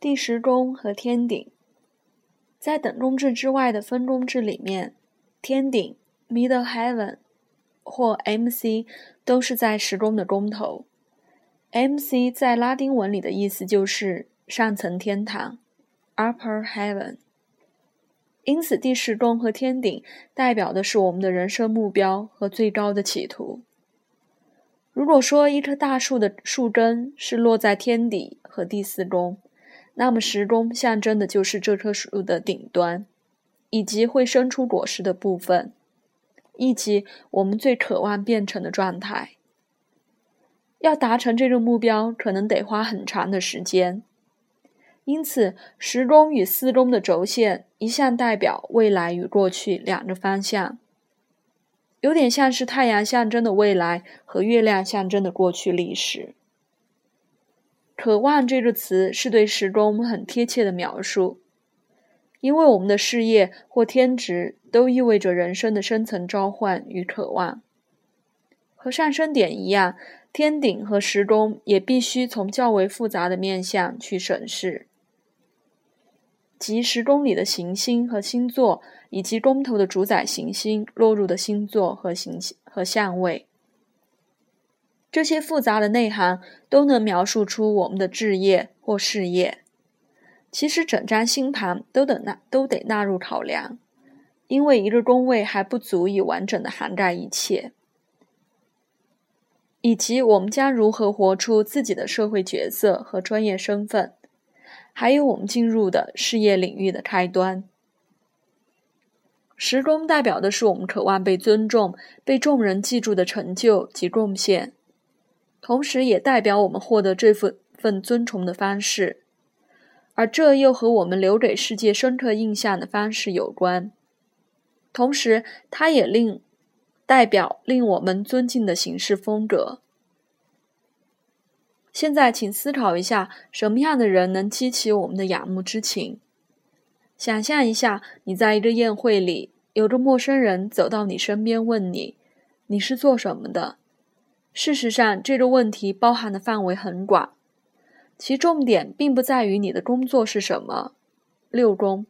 第十宫和天顶，在等宫制之外的分宫制里面，天顶 （Middle Heaven） 或 MC 都是在十宫的宫头。MC 在拉丁文里的意思就是上层天堂 （Upper Heaven）。因此，第十宫和天顶代表的是我们的人生目标和最高的企图。如果说一棵大树的树根是落在天底和第四宫，那么时钟象征的就是这棵树的顶端，以及会生出果实的部分，以及我们最渴望变成的状态。要达成这个目标，可能得花很长的时间。因此，时钟与四钟的轴线一向代表未来与过去两个方向，有点像是太阳象征的未来和月亮象征的过去历史。渴望这个词是对时钟很贴切的描述，因为我们的事业或天职都意味着人生的深层召唤与渴望。和上升点一样，天顶和时钟也必须从较为复杂的面向去审视，即时钟里的行星和星座，以及宫头的主宰行星落入的星座和行星和相位。这些复杂的内涵都能描述出我们的置业或事业。其实，整张星盘都得纳都得纳入考量，因为一个宫位还不足以完整的涵盖一切，以及我们将如何活出自己的社会角色和专业身份，还有我们进入的事业领域的开端。时宫代表的是我们渴望被尊重、被众人记住的成就及贡献。同时，也代表我们获得这份份尊崇的方式，而这又和我们留给世界深刻印象的方式有关。同时，它也令代表令我们尊敬的行事风格。现在，请思考一下，什么样的人能激起我们的仰慕之情？想象一下，你在一个宴会里，有个陌生人走到你身边，问你：“你是做什么的？”事实上，这个问题包含的范围很广，其重点并不在于你的工作是什么。六宫，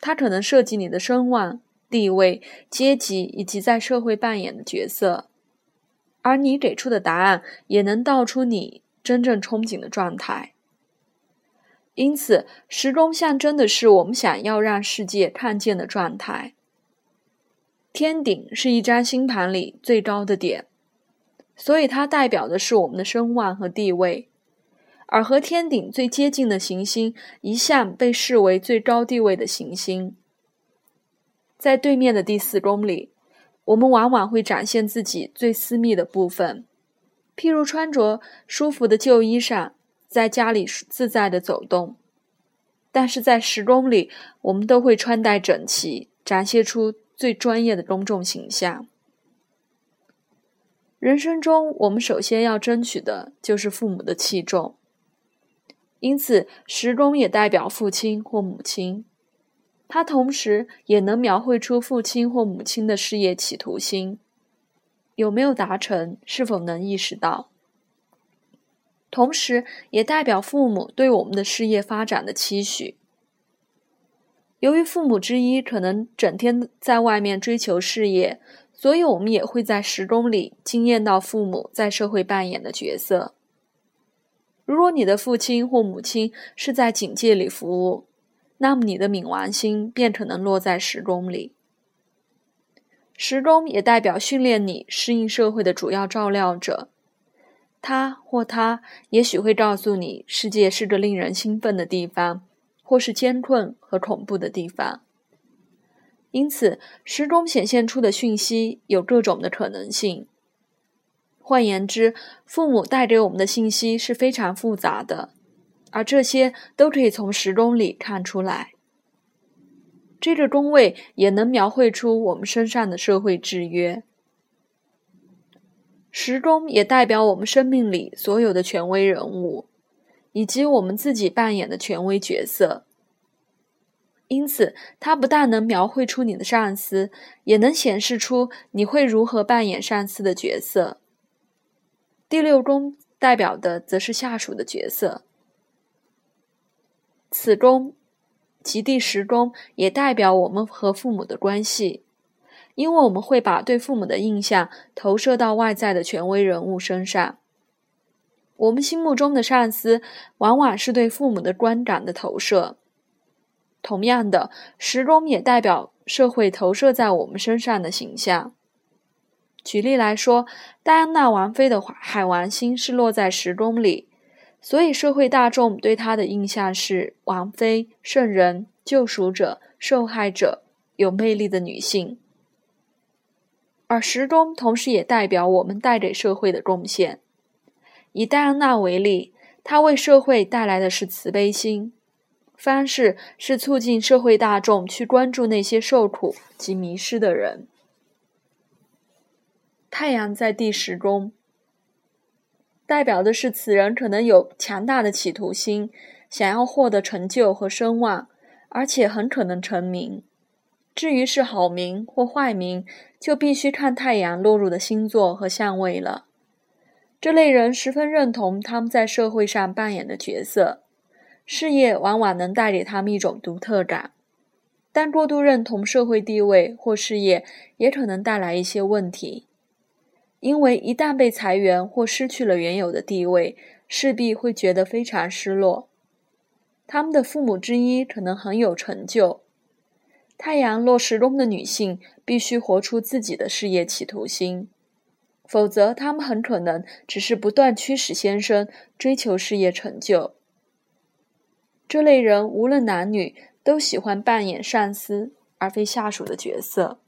它可能涉及你的声望、地位、阶级以及在社会扮演的角色，而你给出的答案也能道出你真正憧憬的状态。因此，时钟象征的是我们想要让世界看见的状态。天顶是一张星盘里最高的点。所以，它代表的是我们的声望和地位，而和天顶最接近的行星一向被视为最高地位的行星。在对面的第四宫里，我们往往会展现自己最私密的部分，譬如穿着舒服的旧衣裳，在家里自在的走动。但是在十宫里，我们都会穿戴整齐，展现出最专业的公众形象。人生中，我们首先要争取的就是父母的器重，因此时钟也代表父亲或母亲，它同时也能描绘出父亲或母亲的事业企图心，有没有达成，是否能意识到，同时也代表父母对我们的事业发展的期许。由于父母之一可能整天在外面追求事业。所以，我们也会在时钟里惊艳到父母在社会扮演的角色。如果你的父亲或母亲是在警戒里服务，那么你的冥王星便可能落在时钟里。时钟也代表训练你适应社会的主要照料者，他或他也许会告诉你，世界是个令人兴奋的地方，或是艰困和恐怖的地方。因此，时钟显现出的讯息有各种的可能性。换言之，父母带给我们的信息是非常复杂的，而这些都可以从时钟里看出来。这个宫位也能描绘出我们身上的社会制约。时钟也代表我们生命里所有的权威人物，以及我们自己扮演的权威角色。因此，它不但能描绘出你的上司，也能显示出你会如何扮演上司的角色。第六宫代表的则是下属的角色。此宫及第十宫也代表我们和父母的关系，因为我们会把对父母的印象投射到外在的权威人物身上。我们心目中的上司，往往是对父母的观感的投射。同样的，时钟也代表社会投射在我们身上的形象。举例来说，戴安娜王妃的海王星是落在时钟里，所以社会大众对她的印象是王妃、圣人、救赎者、受害者、有魅力的女性。而时钟同时也代表我们带给社会的贡献。以戴安娜为例，她为社会带来的是慈悲心，方式是促进社会大众去关注那些受苦及迷失的人。太阳在第十宫，代表的是此人可能有强大的企图心，想要获得成就和声望，而且很可能成名。至于是好名或坏名，就必须看太阳落入的星座和相位了。这类人十分认同他们在社会上扮演的角色，事业往往能带给他们一种独特感，但过度认同社会地位或事业也可能带来一些问题，因为一旦被裁员或失去了原有的地位，势必会觉得非常失落。他们的父母之一可能很有成就，太阳落时宫的女性必须活出自己的事业企图心。否则，他们很可能只是不断驱使先生追求事业成就。这类人无论男女，都喜欢扮演上司而非下属的角色。